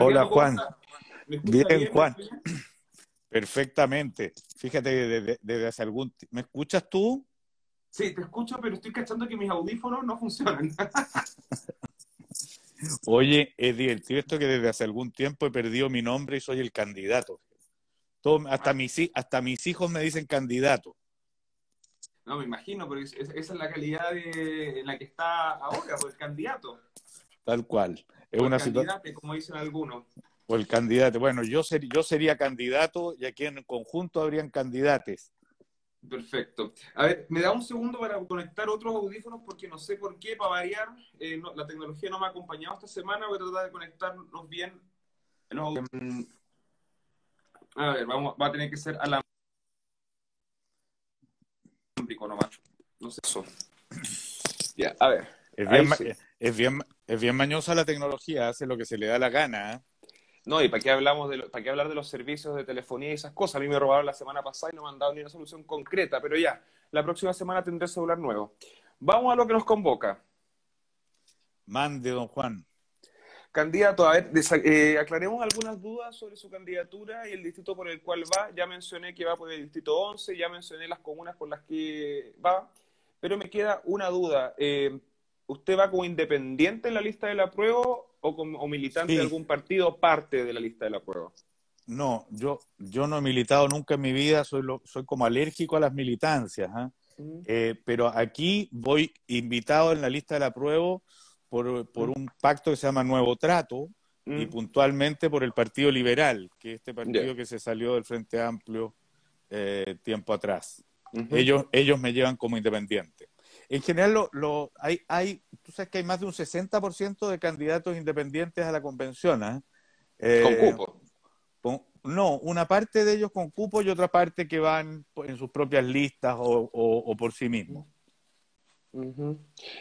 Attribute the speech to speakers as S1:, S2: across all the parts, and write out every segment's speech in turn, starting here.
S1: Hola Juan. Bien, Juan. Perfectamente. Fíjate, desde, desde hace algún ¿Me escuchas tú?
S2: Sí, te escucho, pero estoy cachando que mis audífonos no funcionan.
S1: Oye, es divertido esto que desde hace algún tiempo he perdido mi nombre y soy el candidato. hasta, mis, hasta mis hijos me dicen candidato.
S2: No, me imagino, pero esa es la calidad en la que está ahora, por el candidato.
S1: Tal cual. Es
S2: una situación. como dicen algunos.
S1: O el candidato. Bueno, yo, yo sería candidato y aquí en conjunto habrían candidates.
S2: Perfecto. A ver, me da un segundo para conectar otros audífonos porque no sé por qué, para variar, eh, la tecnología no me ha acompañado esta semana. Voy a tratar de conectarnos bien. a ver, vamos, va a tener que ser a la No sé eso. Ya, a ver.
S1: Es bien, es, bien, es bien mañosa la tecnología, hace lo que se le da la gana.
S2: No, y para qué hablamos de para qué hablar de los servicios de telefonía y esas cosas. A mí me robaron la semana pasada y no me han dado ni una solución concreta, pero ya, la próxima semana tendré celular nuevo. Vamos a lo que nos convoca.
S1: Mande, don Juan.
S2: Candidato, a ver, eh, aclaremos algunas dudas sobre su candidatura y el distrito por el cual va. Ya mencioné que va por el distrito 11, ya mencioné las comunas por las que va, pero me queda una duda. Eh, ¿Usted va como independiente en la lista de la prueba o como militante de algún partido parte de la lista de la prueba?
S1: No, yo, yo no he militado nunca en mi vida, soy, soy como alérgico a las militancias, ¿ah? mm. eh, pero aquí voy invitado en la lista de la prueba por, por mm. un pacto que se llama Nuevo Trato y mm. puntualmente por el Partido Liberal, que es este partido que se salió del Frente Amplio eh, tiempo atrás. ellos, ellos me llevan como independiente. En general, lo, lo, hay, hay, tú sabes que hay más de un 60% de candidatos independientes a la convención. ¿ah?
S2: ¿eh? ¿Con cupo?
S1: no, una parte de ellos con cupo y otra parte que van en sus propias listas o, o, por sí mismos.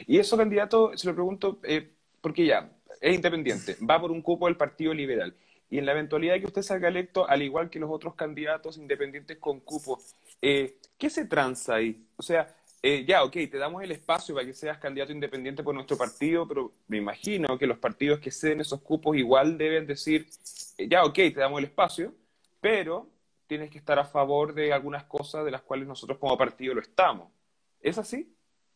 S2: Y eso, candidato, se lo pregunto, eh, porque ya, es independiente, va por un cupo del Partido Liberal. Y en la eventualidad de que usted salga electo, al igual que los otros candidatos independientes con cupo, eh, ¿qué se tranza ahí? O sea, eh, ya, ok, te damos el espacio para que seas candidato independiente por nuestro partido, pero me imagino que los partidos que ceden esos cupos igual deben decir, eh, ya, ok, te damos el espacio, pero tienes que estar a favor de algunas cosas de las cuales nosotros como partido lo estamos. ¿Es así?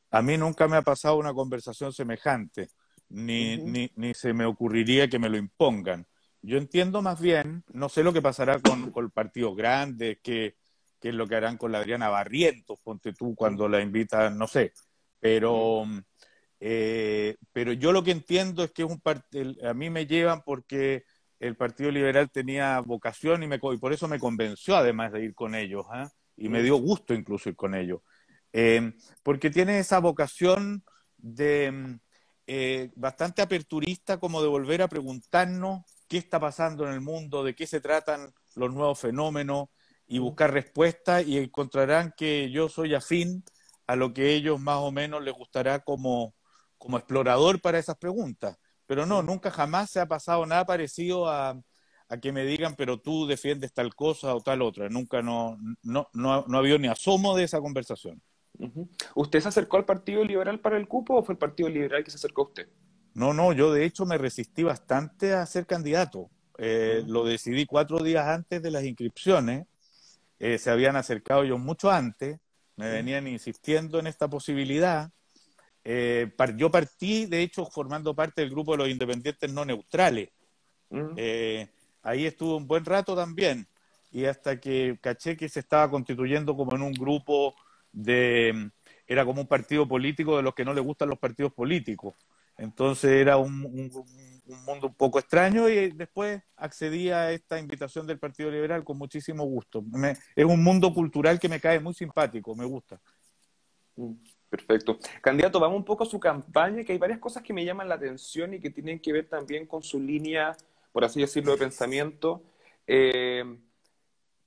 S1: A mí nunca me ha pasado una conversación semejante, ni, ni, ni se me ocurriría que me lo impongan. Yo entiendo más bien, no sé lo que pasará con, con partidos grandes, que qué es lo que harán con la Adriana Barrientos, ponte tú, cuando la invitan, no sé. Pero, eh, pero yo lo que entiendo es que es un a mí me llevan porque el Partido Liberal tenía vocación y, me, y por eso me convenció además de ir con ellos, ¿ah? y me dio gusto incluso ir con ellos. Eh, porque tiene esa vocación de eh, bastante aperturista como de volver a preguntarnos qué está pasando en el mundo, de qué se tratan los nuevos fenómenos, y buscar respuestas y encontrarán que yo soy afín a lo que ellos más o menos les gustará como, como explorador para esas preguntas. Pero no, nunca jamás se ha pasado nada parecido a, a que me digan, pero tú defiendes tal cosa o tal otra. Nunca no, no, no, no ha habido ni asomo de esa conversación.
S2: ¿Usted se acercó al Partido Liberal para el cupo o fue el Partido Liberal que se acercó a usted?
S1: No, no, yo de hecho me resistí bastante a ser candidato. Eh, lo decidí cuatro días antes de las inscripciones eh, se habían acercado ellos mucho antes, me venían insistiendo en esta posibilidad. Eh, yo partí, de hecho, formando parte del grupo de los independientes no neutrales. Eh, ahí estuve un buen rato también, y hasta que caché que se estaba constituyendo como en un grupo de, era como un partido político de los que no le gustan los partidos políticos. Entonces era un, mundo un poco extraño y después accedí a esta invitación del Partido Liberal con muchísimo gusto. es un mundo cultural que me cae muy simpático, me gusta.
S2: Mm, perfecto. Candidato, vamos un poco a su campaña, que hay varias cosas que me llaman la atención y que tienen que ver también con su línea, por así decirlo, de pensamiento. Eh,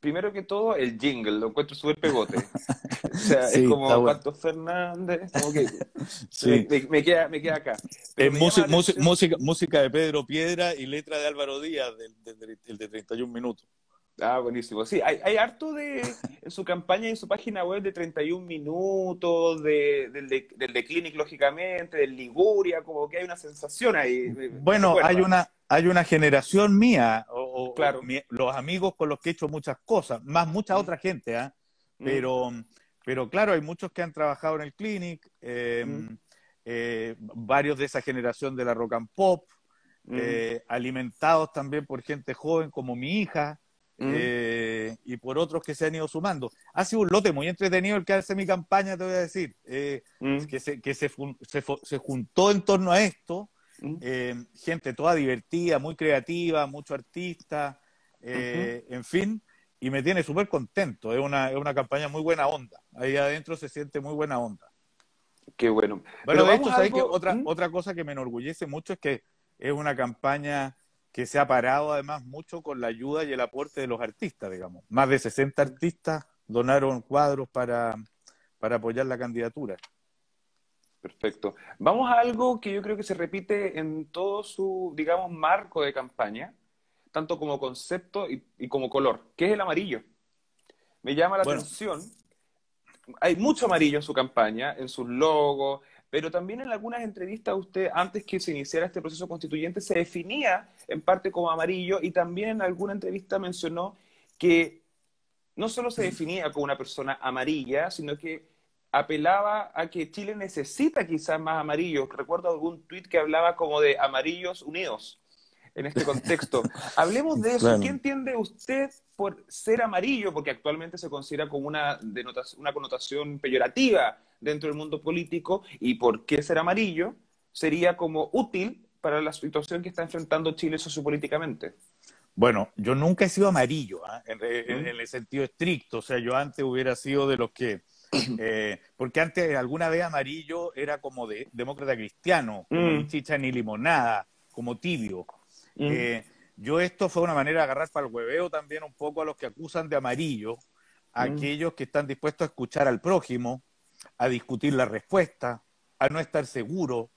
S2: primero que todo, el jingle, lo encuentro súper pegote. o sea, es como Pato Fernández, como que me, queda, me queda acá.
S1: música, música, de Pedro Piedra y letra de Álvaro Díaz, del, del, de 31 minutos.
S2: Ah, buenísimo. Sí, hay, hay, harto de, en su campaña y en su página web de 31 minutos, de, del, de, del de Clinic, lógicamente, del Liguria, como que hay una sensación ahí.
S1: Bueno, hay una, hay una generación mía, o, claro. los amigos con los que he hecho muchas cosas, más mucha mm. otra gente, ¿ah? Mm. Pero, pero claro, hay muchos que han trabajado en el clinic, em, mm. eh, varios de esa generación de la rock and pop, eh, alimentados también por gente joven como mi hija, eh, y por otros que se han ido sumando. Ha sido un lote muy entretenido el que hace mi campaña, te voy a decir, que, se, que se, se, juntó en torno a esto, gente toda divertida, muy creativa, mucho artista, en fin, y me tiene súper contento. Es una, es una campaña muy buena onda. Ahí adentro se siente muy buena onda.
S2: Qué bueno.
S1: Bueno, de hecho, ¿sabes que otra, otra cosa que me enorgullece mucho es que es una campaña que se ha parado además mucho con la ayuda y el aporte de los artistas, digamos. Más de 60 artistas donaron cuadros para, para apoyar la candidatura.
S2: Perfecto. Vamos a algo que yo creo que se repite en todo su, digamos, marco de campaña, tanto como concepto y, como color, que es el amarillo. Me llama la atención. Hay mucho amarillo en su campaña, en sus logos, pero también en algunas entrevistas usted, antes que se iniciara este proceso constituyente, se definía en parte como amarillo y también en alguna entrevista mencionó que no solo se definía como una persona amarilla, sino que apelaba a que Chile necesita quizás más amarillos. Recuerdo algún tuit que hablaba como de amarillos unidos en este contexto. Hablemos de eso. ¿Qué entiende usted por ser amarillo? Porque actualmente se considera como una, una connotación peyorativa dentro del mundo político. ¿Y por qué ser amarillo sería como útil para la situación que está enfrentando Chile sociopolíticamente?
S1: Bueno, yo nunca he sido amarillo, ¿ah? en, el sentido estricto. O sea, yo antes hubiera sido de los que... Eh, porque antes alguna vez amarillo era como de demócrata cristiano, como mm. ni chicha ni limonada, como tibio. Eh, yo esto fue una manera de agarrar para el hueveo también un poco a los que acusan de amarillo, a aquellos que están dispuestos a escuchar al prójimo, a discutir la respuesta, a no estar seguro,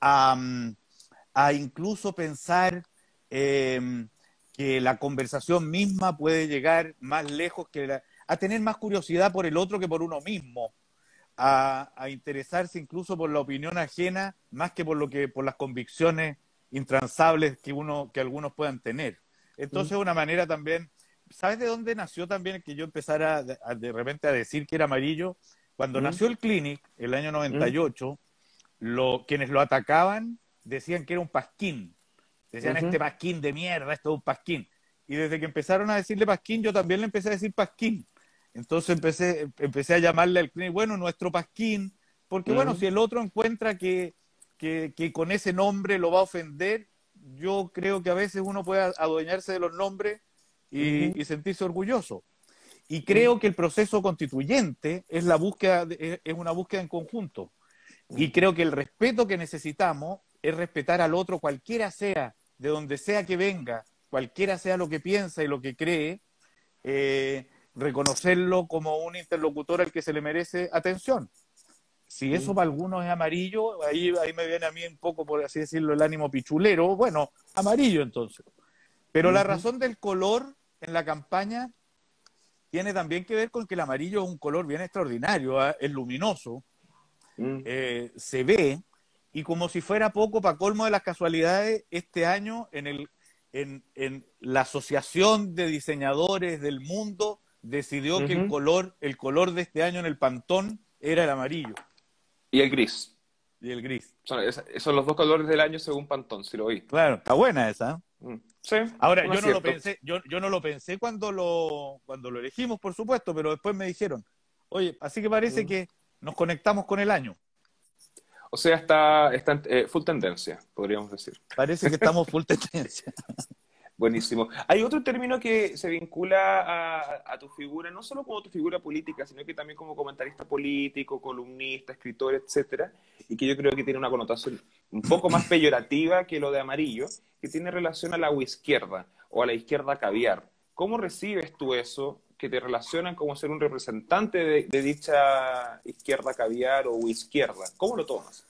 S1: a, mm, incluso pensar em, que la conversación misma puede llegar más lejos que a tener más curiosidad por el otro que por uno mismo, a, a, interesarse incluso por la opinión ajena más que por lo que por las convicciones intransables que uno, que algunos puedan tener. Entonces, una manera también, ¿sabes de dónde nació también que yo empezara de, repente a decir que era amarillo? Cuando nació el Clinic, el año 98, lo, quienes lo atacaban decían que era un pasquín. Decían, este pasquín de mierda, esto es un pasquín. Y desde que empezaron a decirle pasquín, yo también le empecé a decir pasquín. Entonces empecé, empecé a llamarle al Clinic, bueno, nuestro pasquín, porque bueno, si el otro encuentra que, que, con ese nombre lo va a ofender, yo creo que a veces uno puede adueñarse de los nombres y, sentirse orgulloso. Y creo que el proceso constituyente es, la búsqueda es una búsqueda en conjunto. Y creo que el respeto que necesitamos es respetar al otro, cualquiera sea, de donde sea que venga, cualquiera sea lo que piensa y lo que cree, eh, reconocerlo como un interlocutor al que se le merece atención. Si eso para algunos es amarillo, ahí, ahí me viene a mí un poco, por así decirlo, el ánimo pichulero. Bueno, amarillo entonces. Pero la razón del color en la campaña tiene también que ver con que el amarillo es un color bien extraordinario, ¿ah? es luminoso, mm. eh, se ve, y como si fuera poco, para colmo de las casualidades, este año en, el, en, en la Asociación de Diseñadores del Mundo decidió que el color, el color de este año en el Pantón era el amarillo.
S2: Y el gris.
S1: Y el gris.
S2: Son, los dos colores del año según Pantón, si lo oí.
S1: Claro, está buena esa. Mm. Sí. Ahora, yo no lo pensé, yo, yo no lo pensé cuando lo, cuando lo elegimos, por supuesto, pero después me dijeron, oye, así que parece mm. que nos conectamos con el año.
S2: O sea, está, está eh, full tendencia, podríamos decir.
S1: Parece que estamos full tendencia.
S2: Buenísimo. Hay otro término que se vincula a, tu figura, no solo como tu figura política, sino que también como comentarista político, columnista, escritor, etcétera, y que yo creo que tiene una connotación un poco más peyorativa que lo de amarillo, que tiene relación a la izquierda o a la izquierda caviar. ¿Cómo recibes tú eso que te relacionan como ser un representante de, de dicha izquierda caviar o izquierda? ¿Cómo lo tomas?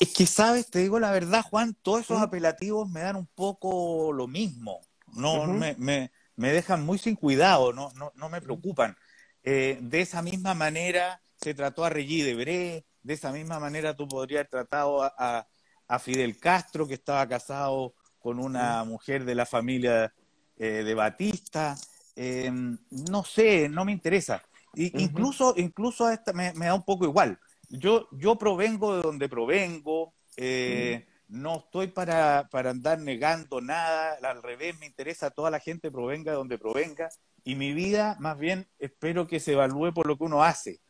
S1: Es que, ¿sabes? Te digo la verdad, Juan, todos esos apelativos me dan un poco lo mismo. No, me, me, dejan muy sin cuidado, no, no, no me preocupan. Eh, de esa misma manera se trató a Regis Debré, de esa misma manera tú podrías haber tratado a, a Fidel Castro, que estaba casado con una mujer de la familia eh, de Batista. Em, no sé, no me interesa. Incluso, incluso esta me, da un poco igual. Yo, yo provengo de donde provengo, eh, no estoy para, para, andar negando nada, al revés, me interesa toda la gente provenga de donde provenga, y mi vida más bien espero que se evalúe por lo que uno hace.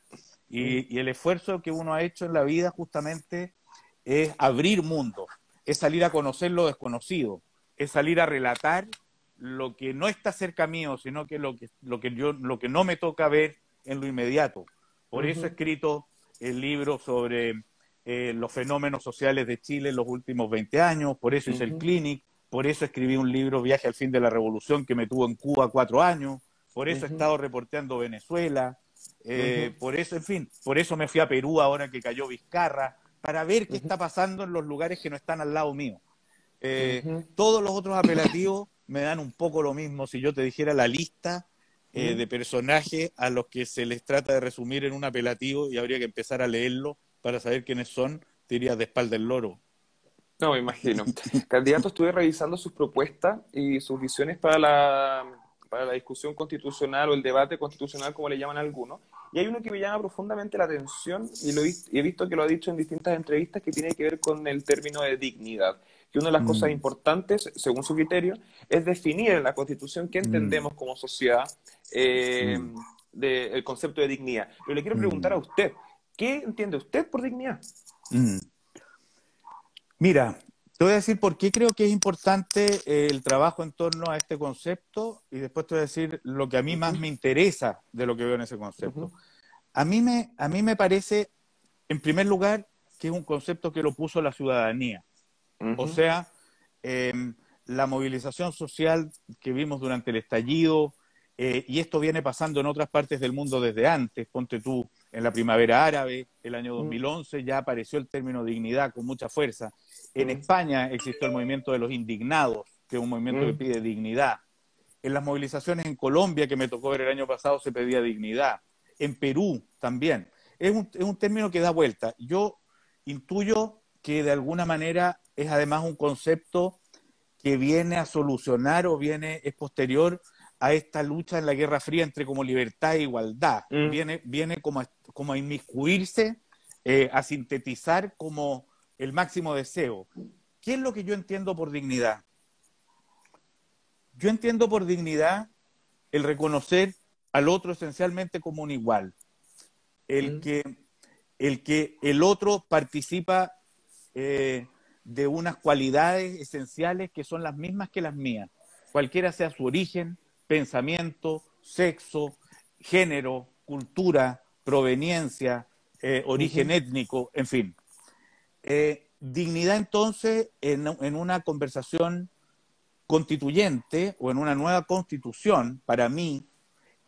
S1: Y, y el esfuerzo que uno ha hecho en la vida justamente es abrir mundo, es salir a conocer lo desconocido, es salir a relatar lo que no está cerca mío, sino que lo que, lo que, yo, lo que no me toca ver en lo inmediato. Por eso he escrito el libro sobre eh, los fenómenos sociales de Chile en los últimos 20 años, por eso hice el Clinic, por eso escribí un libro, Viaje al fin de la Revolución, que me tuvo en Cuba cuatro años, por eso he estado reporteando Venezuela, eh, por eso, en fin, por eso me fui a Perú ahora que cayó Vizcarra, para ver qué está pasando en los lugares que no están al lado mío. Eh, todos los otros apelativos me dan un poco lo mismo. Si yo te dijera la lista eh, de personajes a los que se les trata de resumir en un apelativo y habría que empezar a leerlo para saber quiénes son, te dirías de espalda el loro.
S2: No, me imagino. Candidato, estuve revisando sus propuestas y sus visiones para la, para la discusión constitucional o el debate constitucional, como le llaman algunos. Y hay uno que me llama profundamente la atención y, lo he visto que lo ha dicho en distintas entrevistas que tiene que ver con el término de dignidad. Que una de las cosas mm. importantes, según su criterio, es definir en la Constitución qué mm. entendemos como sociedad eh, mm. del concepto de dignidad. Pero le quiero preguntar a usted, ¿qué entiende usted por dignidad?
S1: Mira, te voy a decir por qué creo que es importante eh, el trabajo en torno a este concepto y después te voy a decir lo que a mí más me interesa de lo que veo en ese concepto. a, mí me, a mí me parece, en primer lugar, que es un concepto que lo puso la ciudadanía. O sea, em, la movilización social que vimos durante el estallido, eh, y esto viene pasando en otras partes del mundo desde antes, ponte tú, en la primavera árabe, el año 2011, ya apareció el término dignidad con mucha fuerza. En España existió el movimiento de los indignados, que es un movimiento que pide dignidad. En las movilizaciones en Colombia, que me tocó ver el año pasado, se pedía dignidad. En Perú también. Es un, es un término que da vuelta. Yo intuyo que de alguna manera es además un concepto que viene a solucionar o viene, es posterior a esta lucha en la Guerra Fría entre como libertad e igualdad. Mm. Viene, viene como, a, como a inmiscuirse, eh, a sintetizar como el máximo deseo. ¿Qué es lo que yo entiendo por dignidad? Yo entiendo por dignidad el reconocer al otro esencialmente como un igual, el, mm. que, el que el otro participa eh, de unas cualidades esenciales que son las mismas que las mías, cualquiera sea su origen, pensamiento, sexo, género, cultura, proveniencia, eh, origen étnico, en fin. Eh, dignidad entonces en, una conversación constituyente o en una nueva constitución, para mí,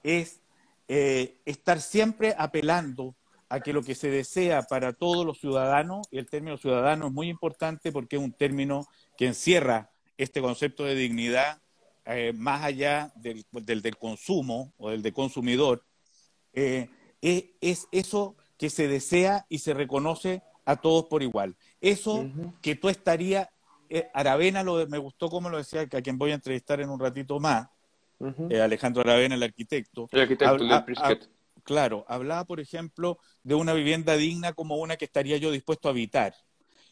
S1: es eh, estar siempre apelando a que lo que se desea para todos los ciudadanos, y el término ciudadano es muy importante porque es un término que encierra este concepto de dignidad eh, más allá del, del, consumo o del de consumidor, es eso que se desea y se reconoce a todos por igual. Eso que tú estarías, eh, Aravena lo, me gustó como lo decía, que a quien voy a entrevistar en un ratito más, eh, Alejandro Aravena, el arquitecto.
S2: El arquitecto,
S1: Claro, hablaba, por ejemplo, de una vivienda digna como una que estaría yo dispuesto a habitar.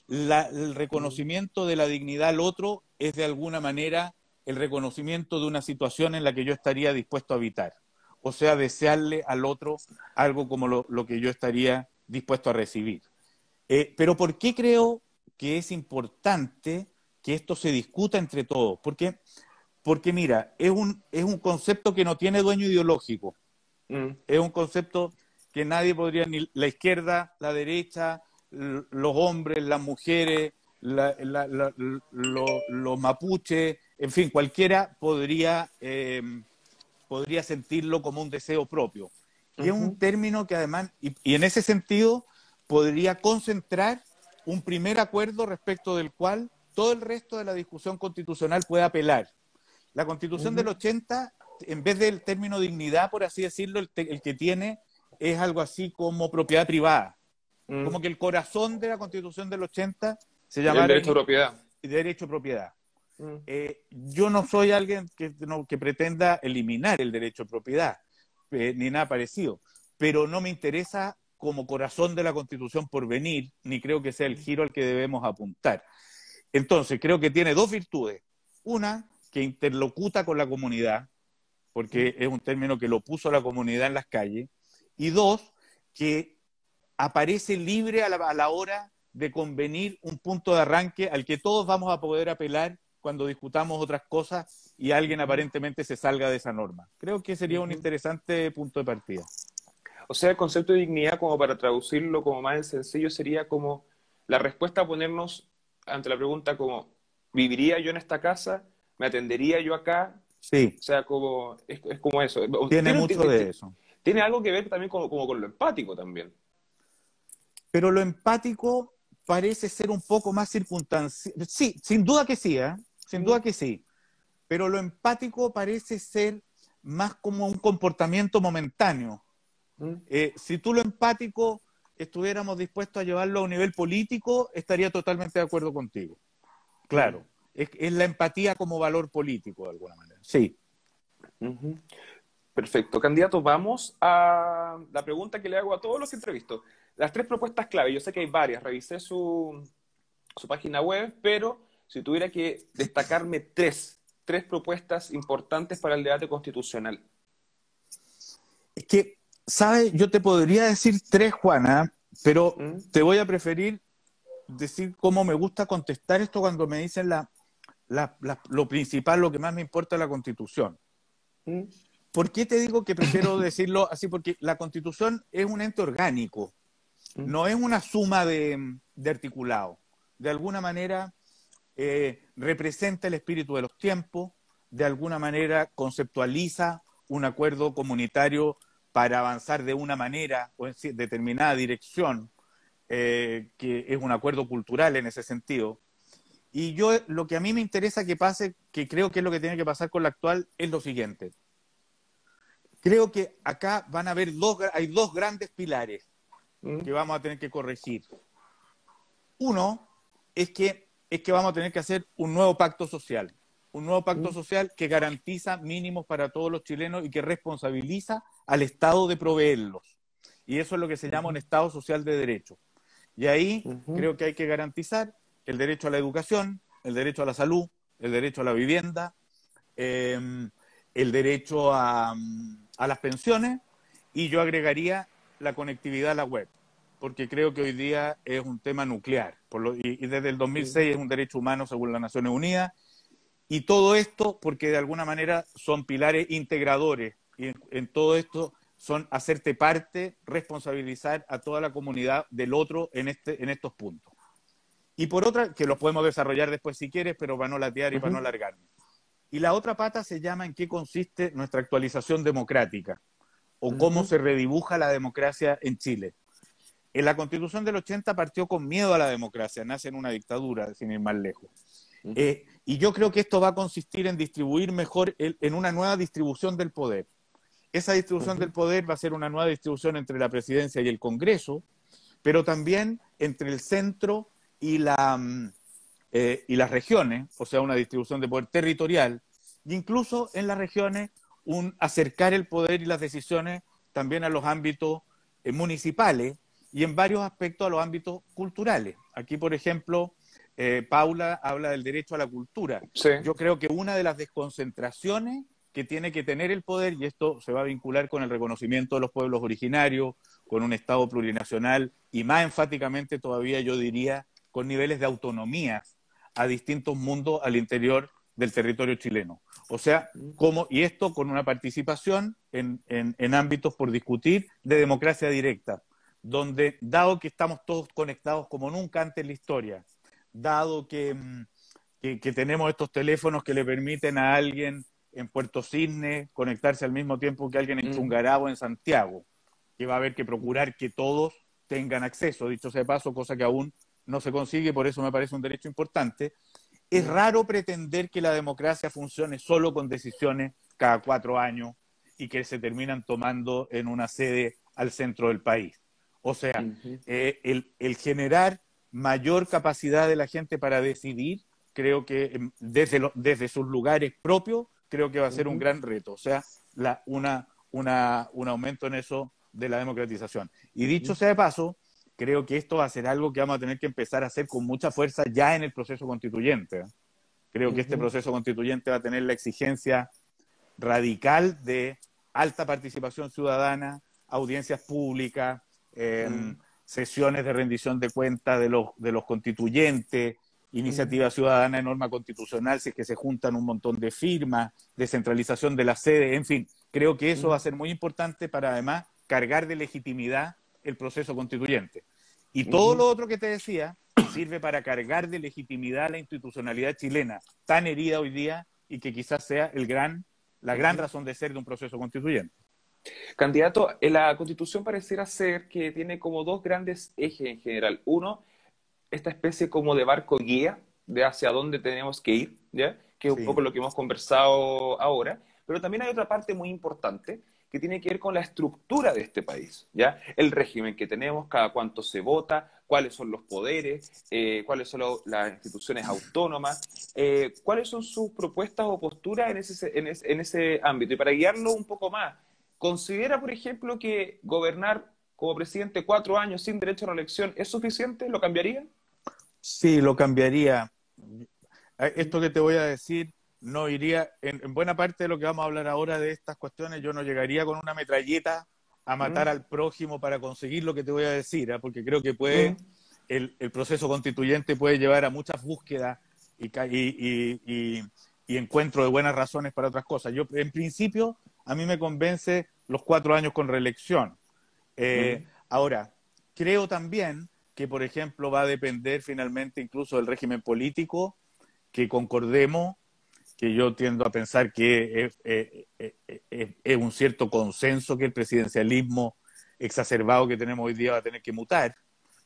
S1: el reconocimiento de la dignidad al otro es de alguna manera el reconocimiento de una situación en la que yo estaría dispuesto a habitar. O sea, desearle al otro algo como lo que yo estaría dispuesto a recibir. Eh, pero ¿por qué creo que es importante que esto se discuta entre todos? Porque, porque mira, es un, es un concepto que no tiene dueño ideológico. Mm. Es un concepto que nadie podría, ni la izquierda, la derecha, los hombres, las mujeres, los mapuches, en fin, cualquiera podría, em, podría sentirlo como un deseo propio. Y es un término que además, y en ese sentido, podría concentrar un primer acuerdo respecto del cual todo el resto de la discusión constitucional puede apelar. La constitución del 80, en vez del término dignidad, por así decirlo, el, que tiene es algo así como propiedad privada. Como que el corazón de la constitución del 80 se llamara...
S2: El derecho a propiedad.
S1: Derecho a propiedad. Mm. Eh, yo no soy alguien que, que, pretenda eliminar el derecho a propiedad, eh, ni nada parecido, pero no me interesa como corazón de la Constitución por venir, ni creo que sea el giro al que debemos apuntar. Entonces, creo que tiene dos virtudes. Una, que interlocuta con la comunidad, porque es un término que lo puso la comunidad en las calles. Y dos, que aparece libre a la, hora de convenir un punto de arranque al que todos vamos a poder apelar cuando discutamos otras cosas y alguien aparentemente se salga de esa norma. Creo que sería un interesante punto de partida.
S2: O sea, el concepto de dignidad, como para traducirlo como más en sencillo, sería como la respuesta a ponernos ante la pregunta como, ¿viviría yo en esta casa? ¿Me atendería yo acá?
S1: Sí.
S2: O sea, como, es, como eso.
S1: Tiene, mucho de eso.
S2: Tiene algo que ver también como, con lo empático también.
S1: Pero lo empático parece ser un poco más circunstancial. Sí, sin duda que sí, ¿eh? Sin duda que sí. Pero lo empático parece ser más como un comportamiento momentáneo. Eh, si tú lo empático estuviéramos dispuestos a llevarlo a un nivel político, estaría totalmente de acuerdo contigo. Claro, es, la empatía como valor político de alguna manera. Sí.
S2: Perfecto. Candidato, vamos a la pregunta que le hago a todos los entrevistos. Las tres propuestas clave, yo sé que hay varias, revisé su, su página web, pero si tuviera que destacarme tres, tres propuestas importantes para el debate constitucional.
S1: Es que ¿Sabes? Yo te podría decir tres, Juana, pero ¿Mm? te voy a preferir decir cómo me gusta contestar esto cuando me dicen la, lo principal, lo que más me importa es la Constitución. ¿Mm? ¿Por qué te digo que prefiero decirlo así? Porque la Constitución es un ente orgánico, ¿Mm? no es una suma de, articulado. De alguna manera eh, representa el espíritu de los tiempos, de alguna manera conceptualiza un acuerdo comunitario para avanzar de una manera o en determinada dirección, eh, que es un acuerdo cultural en ese sentido. Y yo lo que a mí me interesa que pase, que creo que es lo que tiene que pasar con la actual, es lo siguiente. Creo que acá van a haber dos, hay dos grandes pilares mm. que vamos a tener que corregir. Uno es que, es que vamos a tener que hacer un nuevo pacto social, un nuevo pacto mm. social que garantiza mínimos para todos los chilenos y que responsabiliza al Estado de proveerlos. Y eso es lo que se llama un Estado social de derecho. Y ahí creo que hay que garantizar el derecho a la educación, el derecho a la salud, el derecho a la vivienda, em, el derecho a, las pensiones y yo agregaría la conectividad a la web, porque creo que hoy día es un tema nuclear y, desde el 2006 es un derecho humano según las Naciones Unidas y todo esto porque de alguna manera son pilares integradores y en, todo esto son hacerte parte, responsabilizar a toda la comunidad del otro en, este, en estos puntos. Y por otra, que los podemos desarrollar después si quieres, pero para no latear y para no alargarme. Y la otra pata se llama en qué consiste nuestra actualización democrática o cómo se redibuja la democracia en Chile. En la constitución del 80 partió con miedo a la democracia, nace en una dictadura, sin ir más lejos. Eh, y yo creo que esto va a consistir en distribuir mejor, en una nueva distribución del poder. Esa distribución del poder va a ser una nueva distribución entre la presidencia y el Congreso, pero también entre el centro y, la, mm, eh, y las regiones, o sea, una distribución de poder territorial, e incluso en las regiones un acercar el poder y las decisiones también a los ámbitos eh, municipales y en varios aspectos a los ámbitos culturales. Aquí, por ejemplo, eh, Paula habla del derecho a la cultura. Yo creo que una de las desconcentraciones que tiene que tener el poder, y esto se va a vincular con el reconocimiento de los pueblos originarios, con un Estado plurinacional y más enfáticamente todavía yo diría con niveles de autonomía a distintos mundos al interior del territorio chileno. O sea, cómo, y esto con una participación en, en, ámbitos por discutir de democracia directa, donde dado que estamos todos conectados como nunca antes en la historia, dado que, mm, que tenemos estos teléfonos que le permiten a alguien en Puerto Cisne conectarse al mismo tiempo que alguien en mm. Chungarabo en Santiago, que va a haber que procurar que todos tengan acceso, dicho sea de paso, cosa que aún no se consigue, por eso me parece un derecho importante. Es raro pretender que la democracia funcione solo con decisiones cada cuatro años y que se terminan tomando en una sede al centro del país. O sea, eh, el, el, generar mayor capacidad de la gente para decidir, creo que em, desde, desde sus lugares propios, creo que va a ser un gran reto. O sea, la, una, una, un aumento en eso de la democratización. Y dicho sea de paso, creo que esto va a ser algo que vamos a tener que empezar a hacer con mucha fuerza ya en el proceso constituyente. Creo que este proceso constituyente va a tener la exigencia radical de alta participación ciudadana, audiencias públicas, sesiones de rendición de cuentas de los, de los constituyentes, iniciativa ciudadana de norma constitucional, si es que se juntan un montón de firmas, descentralización de la sede, en fin, creo que eso va a ser muy importante para además cargar de legitimidad el proceso constituyente. Y todo lo otro que te decía sirve para cargar de legitimidad la institucionalidad chilena, tan herida hoy día y que quizás sea el gran, la gran razón de ser de un proceso constituyente.
S2: Candidato, la constitución pareciera ser que tiene como dos grandes ejes en general. Uno, esta especie como de barco guía de hacia dónde tenemos que ir, ¿ya? que es un poco lo que hemos conversado ahora. Pero también hay otra parte muy importante que tiene que ver con la estructura de este país, ¿ya? El régimen que tenemos, cada cuánto se vota, cuáles son los poderes, eh, cuáles son las instituciones autónomas, eh, cuáles son sus propuestas o posturas en ese, en, ese, en ese ámbito. Y para guiarlo un poco más, ¿considera, por ejemplo, que gobernar como presidente cuatro años sin derecho a la elección es suficiente? ¿Lo cambiaría?
S1: Sí, lo cambiaría. Esto que te voy a decir no iría, en, buena parte de lo que vamos a hablar ahora de estas cuestiones, yo no llegaría con una metralleta a matar al prójimo para conseguir lo que te voy a decir, ¿ah? porque creo que puede, el, proceso constituyente puede llevar a muchas búsquedas y, y, y, encuentro de buenas razones para otras cosas. Yo, en principio, a mí me convence los cuatro años con reelección. Eh, ahora, creo también que, por ejemplo, va a depender finalmente incluso del régimen político, que concordemos que yo tiendo a pensar que es, un cierto consenso que el presidencialismo exacerbado que tenemos hoy día va a tener que mutar,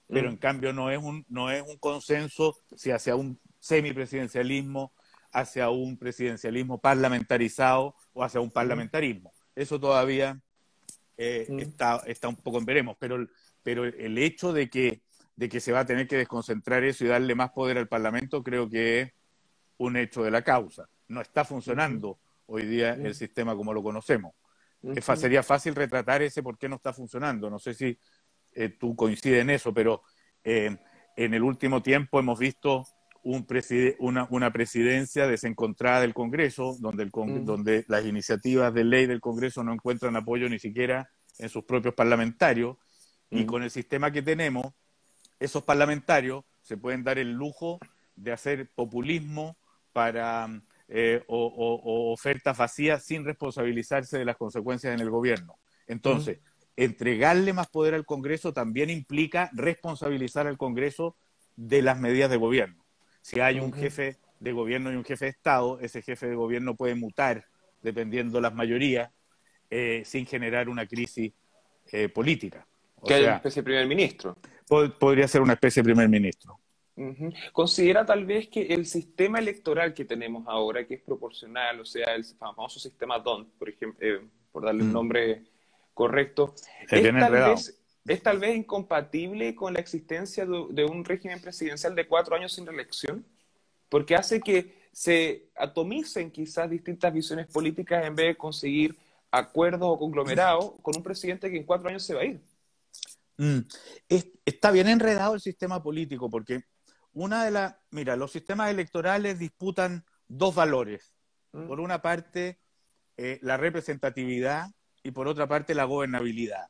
S1: pero mm. en cambio no es un, no es un consenso si hacia un semipresidencialismo, hacia un presidencialismo parlamentarizado o hacia un mm. parlamentarismo. Eso todavía eh, mm. está, está un poco en veremos, pero, pero el hecho de que, de que se va a tener que desconcentrar eso y darle más poder al Parlamento creo que es un hecho de la causa no está funcionando hoy día el sistema como lo conocemos. Sería fácil retratar ese por qué no está funcionando. No sé si eh, tú coincides en eso, pero eh, en el último tiempo hemos visto un una, una, presidencia desencontrada del Congreso, donde, el donde las iniciativas de ley del Congreso no encuentran apoyo ni siquiera en sus propios parlamentarios. Y con el sistema que tenemos, esos parlamentarios se pueden dar el lujo de hacer populismo para eh, o, ofertas vacías sin responsabilizarse de las consecuencias en el gobierno. Entonces, entregarle más poder al Congreso también implica responsabilizar al Congreso de las medidas de gobierno. Si hay un jefe de gobierno y un jefe de Estado, ese jefe de gobierno puede mutar dependiendo las mayorías eh, sin generar una crisis eh, política.
S2: que haya una especie de primer ministro.
S1: podría ser una especie de primer ministro.
S2: Considera tal vez que el sistema electoral que tenemos ahora, que es proporcional, o sea, el famoso sistema DONT, por ejemplo, eh, por darle un mm. nombre correcto, es, tal vez, incompatible con la existencia de, un régimen presidencial de cuatro años sin reelección, porque hace que se atomicen quizás distintas visiones políticas en vez de conseguir acuerdos o conglomerados con un presidente que en cuatro años se va a ir.
S1: Mm. está bien enredado el sistema político porque una de las, mira, los sistemas electorales disputan dos valores. Mm. Por una parte, eh, la representatividad y por otra parte, la gobernabilidad.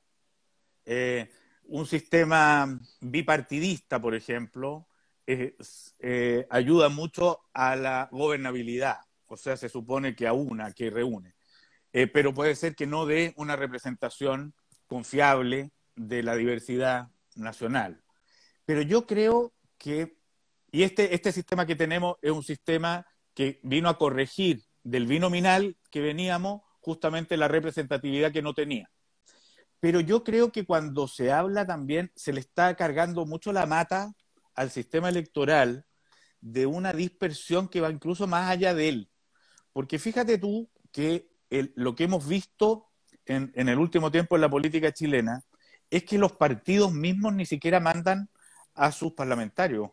S1: Eh, un sistema bipartidista, por ejemplo, eh, ayuda mucho a la gobernabilidad, o sea, se supone que a una, que reúne, pero puede ser que no dé una representación confiable de la diversidad nacional. Pero yo creo que y este, este sistema que tenemos es un sistema que vino a corregir del binominal que veníamos justamente la representatividad que no tenía. Pero yo creo que cuando se habla también se le está cargando mucho la mata al sistema electoral de una dispersión que va incluso más allá de él. Porque fíjate tú que lo que hemos visto en, en, el último tiempo en la política chilena es que los partidos mismos ni siquiera mandan a sus parlamentarios.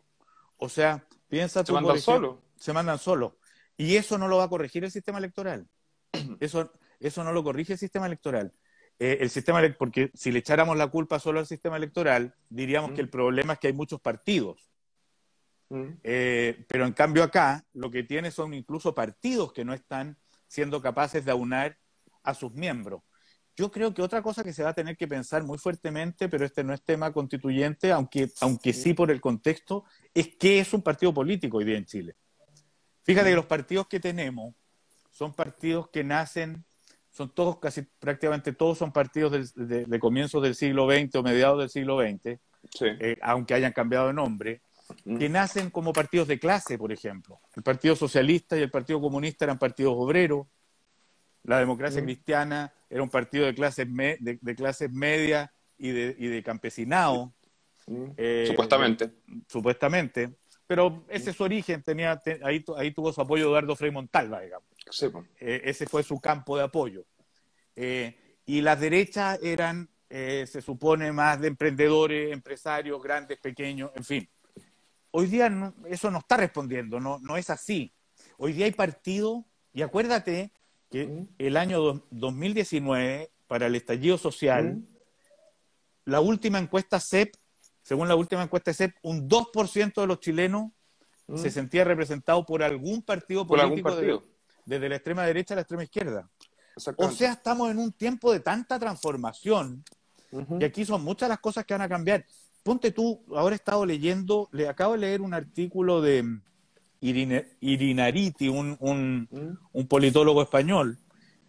S1: O sea, piensa
S2: tú. Se mandan solo.
S1: Se mandan solo. Y eso no lo va a corregir el sistema electoral. Eso, eso no lo corrige el sistema electoral. Eh, el sistema porque si le echáramos la culpa solo al sistema electoral, diríamos que el problema es que hay muchos partidos. Eh, pero en cambio acá lo que tiene son incluso partidos que no están siendo capaces de aunar a sus miembros. Yo creo que otra cosa que se va a tener que pensar muy fuertemente, pero este no es tema constituyente, aunque, aunque sí por el contexto, es qué es un partido político hoy día en Chile. Fíjate que los partidos que tenemos son partidos que nacen, son todos, casi prácticamente todos son partidos de, comienzos del siglo XX o mediados del siglo XX, eh, aunque hayan cambiado de nombre, mm. que nacen como partidos de clase, por ejemplo. El Partido Socialista y el Partido Comunista eran partidos obreros, la democracia mm. cristiana era un partido de clases, de, clases medias y de, y de campesinado.
S2: Mm. Eh, supuestamente.
S1: supuestamente. Pero ese es su origen, tenía, ahí, ahí tuvo su apoyo Eduardo Frei Montalva, digamos. Eh, ese fue su campo de apoyo. Eh, y las derechas eran, se supone, más de emprendedores, empresarios, grandes, pequeños, en fin. Hoy día eso no está respondiendo, no, no es así. Hoy día hay partidos, y acuérdate que el año 2019, para el estallido social, la última encuesta CEP, según la última encuesta CEP, un 2% de los chilenos se sentía representado por algún partido político desde la extrema derecha a la extrema izquierda. O sea, estamos en un tiempo de tanta transformación y aquí son muchas las cosas que van a cambiar. Ponte tú, ahora he estado leyendo, le acabo de leer un artículo de, Irinariti, un, mm. un, politólogo español,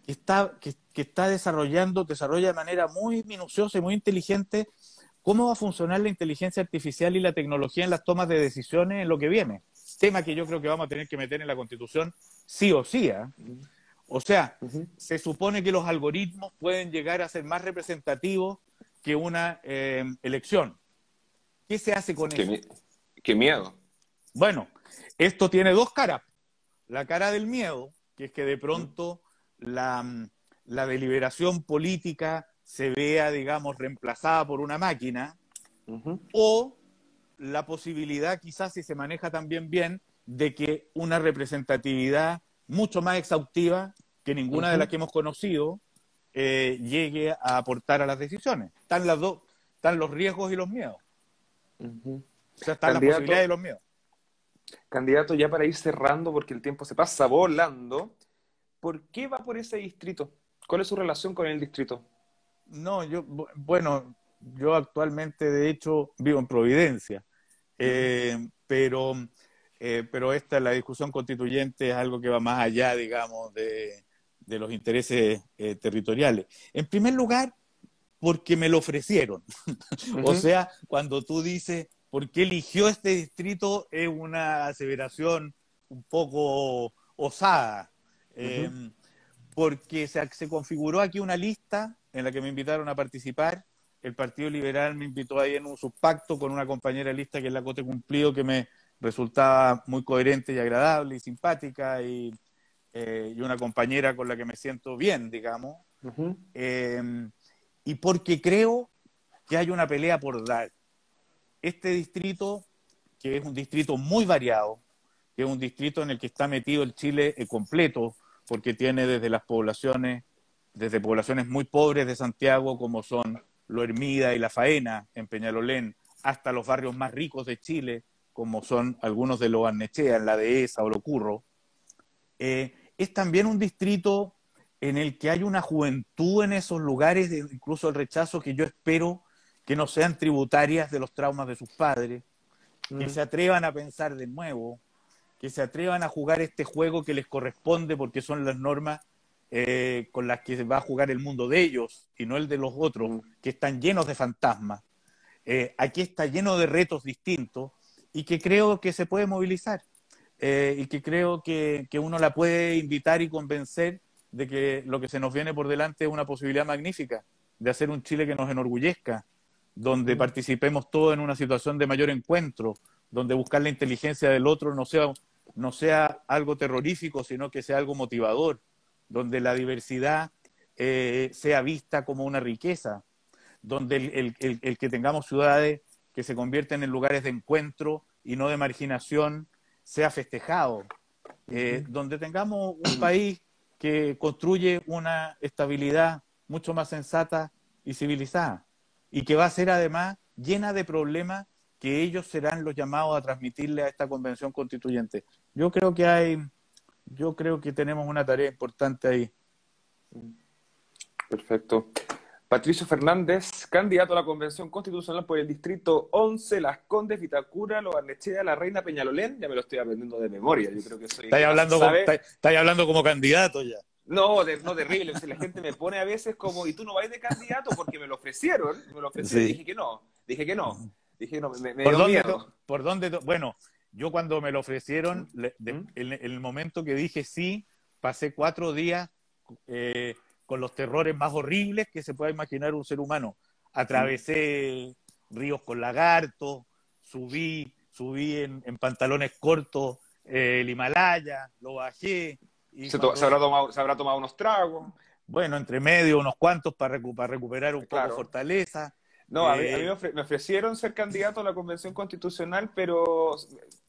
S1: que está, que, está desarrollando, desarrolla de manera muy minuciosa y muy inteligente cómo va a funcionar la inteligencia artificial y la tecnología en las tomas de decisiones en lo que viene. Tema que yo creo que vamos a tener que meter en la Constitución sí o sí. Mm. O sea, se supone que los algoritmos pueden llegar a ser más representativos que una eh, elección. ¿Qué se hace con eso?
S2: Qué miedo.
S1: Bueno, esto tiene dos caras. La cara del miedo, que es que de pronto la, deliberación política se vea, digamos, reemplazada por una máquina, o la posibilidad, quizás si se maneja también bien, de que una representatividad mucho más exhaustiva que ninguna de las que hemos conocido eh, llegue a aportar a las decisiones. Están las dos, están los riesgos y los miedos. O sea, están las posibilidades y los miedos.
S2: Candidato, ya para ir cerrando, porque el tiempo se pasa volando, ¿por qué va por ese distrito? ¿Cuál es su relación con el distrito?
S1: No, yo, bueno, yo actualmente, de hecho, vivo en Providencia, eh, pero, eh, pero esta, la discusión constituyente, es algo que va más allá, digamos, de, los intereses eh, territoriales. En primer lugar, porque me lo ofrecieron. o sea, cuando tú dices, ¿Por qué eligió este distrito? Es una aseveración un poco osada. Em, porque se, se, configuró aquí una lista en la que me invitaron a participar. El Partido Liberal me invitó ahí en un subpacto con una compañera lista que es la Cote Cumplido, que me resultaba muy coherente y agradable y simpática, y, eh, una compañera con la que me siento bien, digamos. Em, y porque creo que hay una pelea por dar este distrito, que es un distrito muy variado, que es un distrito en el que está metido el Chile eh, completo, porque tiene desde las poblaciones, desde poblaciones muy pobres de Santiago, como son Lo Hermida y La Faena, en Peñalolén, hasta los barrios más ricos de Chile, como son algunos de Lo Arnechea, en la Dehesa o Lo Curro. Eh, es también un distrito en el que hay una juventud en esos lugares, incluso el rechazo que yo espero que no sean tributarias de los traumas de sus padres, que mm. se atrevan a pensar de nuevo, que se atrevan a jugar este juego que les corresponde porque son las normas eh, con las que va a jugar el mundo de ellos y no el de los otros, mm. que están llenos de fantasmas. Eh, aquí está lleno de retos distintos y que creo que se puede movilizar eh, y que creo que, que uno la puede invitar y convencer de que lo que se nos viene por delante es una posibilidad magnífica de hacer un Chile que nos enorgullezca, donde participemos todos en una situación de mayor encuentro, donde buscar la inteligencia del otro no sea, no sea algo terrorífico, sino que sea algo motivador, donde la diversidad eh, sea vista como una riqueza, donde el, que tengamos ciudades que se convierten en lugares de encuentro y no de marginación, sea festejado, eh, donde tengamos un país que construye una estabilidad mucho más sensata y civilizada y que va a ser además llena de problemas que ellos serán los llamados a transmitirle a esta convención constituyente. Yo creo que hay, yo creo que tenemos una tarea importante ahí.
S2: Perfecto. Patricio Fernández, candidato a la Convención Constitucional por el Distrito 11, Las Condes, Vitacura, Lo Barnechea, La Reina, Peñalolén. Ya me lo estoy aprendiendo de memoria. Yo creo que soy.
S1: Estáis hablando, como, hablando como candidato ya.
S2: No, no terrible. la gente me pone a veces como, ¿y tú no vas de candidato? Porque me lo ofrecieron. Me lo ofrecieron. Dije que no. Dije que no. Dije no. Me,
S1: ¿Por, dónde, ¿Por dónde? Bueno, yo cuando me lo ofrecieron, en, el momento que dije sí, pasé cuatro días. Eh, con los terrores más horribles que se pueda imaginar un ser humano. Atravesé ríos con lagartos, subí, subí en, pantalones cortos eh, el Himalaya, lo bajé.
S2: Y se, habrá tomado, se, habrá tomado, unos tragos.
S1: Bueno, entre medio unos cuantos para, recuperar un poco de fortaleza.
S2: No, a mí, eh, me ofrecieron ser candidato a la Convención Constitucional, pero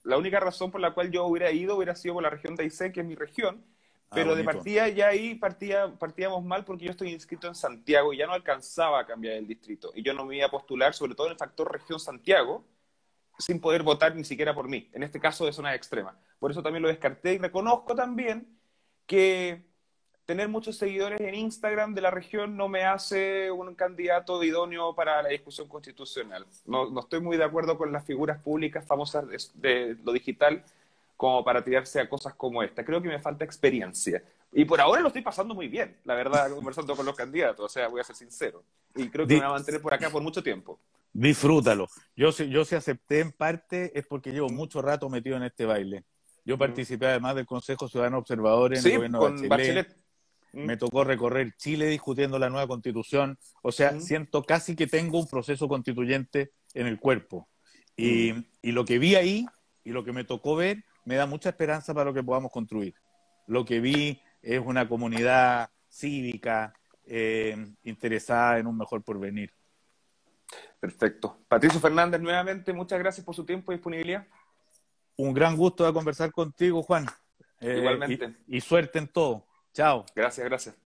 S2: la única razón por la cual yo hubiera ido hubiera sido por la región de Aysén, que es mi región, Ah, Pero de partida ya ahí partía, partíamos mal porque yo estoy inscrito en Santiago y ya no alcanzaba a cambiar el distrito. Y yo no me iba a postular, sobre todo en el factor región Santiago, sin poder votar ni siquiera por mí, en este caso de zonas extremas. Por eso también lo descarté y reconozco también que tener muchos seguidores en Instagram de la región no me hace un candidato idóneo para la discusión constitucional. No, no estoy muy de acuerdo con las figuras públicas famosas de lo digital como para tirarse a cosas como esta. Creo que me falta experiencia. Y por ahora lo estoy pasando muy bien, la verdad, conversando con los candidatos. O sea, voy a ser sincero. Y creo que me va a mantener por acá por mucho tiempo.
S1: Disfrútalo. Yo, yo si acepté en parte es porque llevo mucho rato metido en este baile. Yo participé además del Consejo Ciudadano Observador en el gobierno con de Bachelet. Me tocó recorrer Chile discutiendo la nueva constitución. O sea, siento casi que tengo un proceso constituyente en el cuerpo. Y, y lo que vi ahí y lo que me tocó ver me da mucha esperanza para lo que podamos construir. Lo que vi es una comunidad cívica eh, interesada en un mejor porvenir.
S2: Perfecto. Patricio Fernández, nuevamente, muchas gracias por su tiempo y disponibilidad.
S1: Un gran gusto de conversar contigo, Juan.
S2: Eh, Igualmente.
S1: y suerte en todo. Chao.
S2: Gracias, gracias.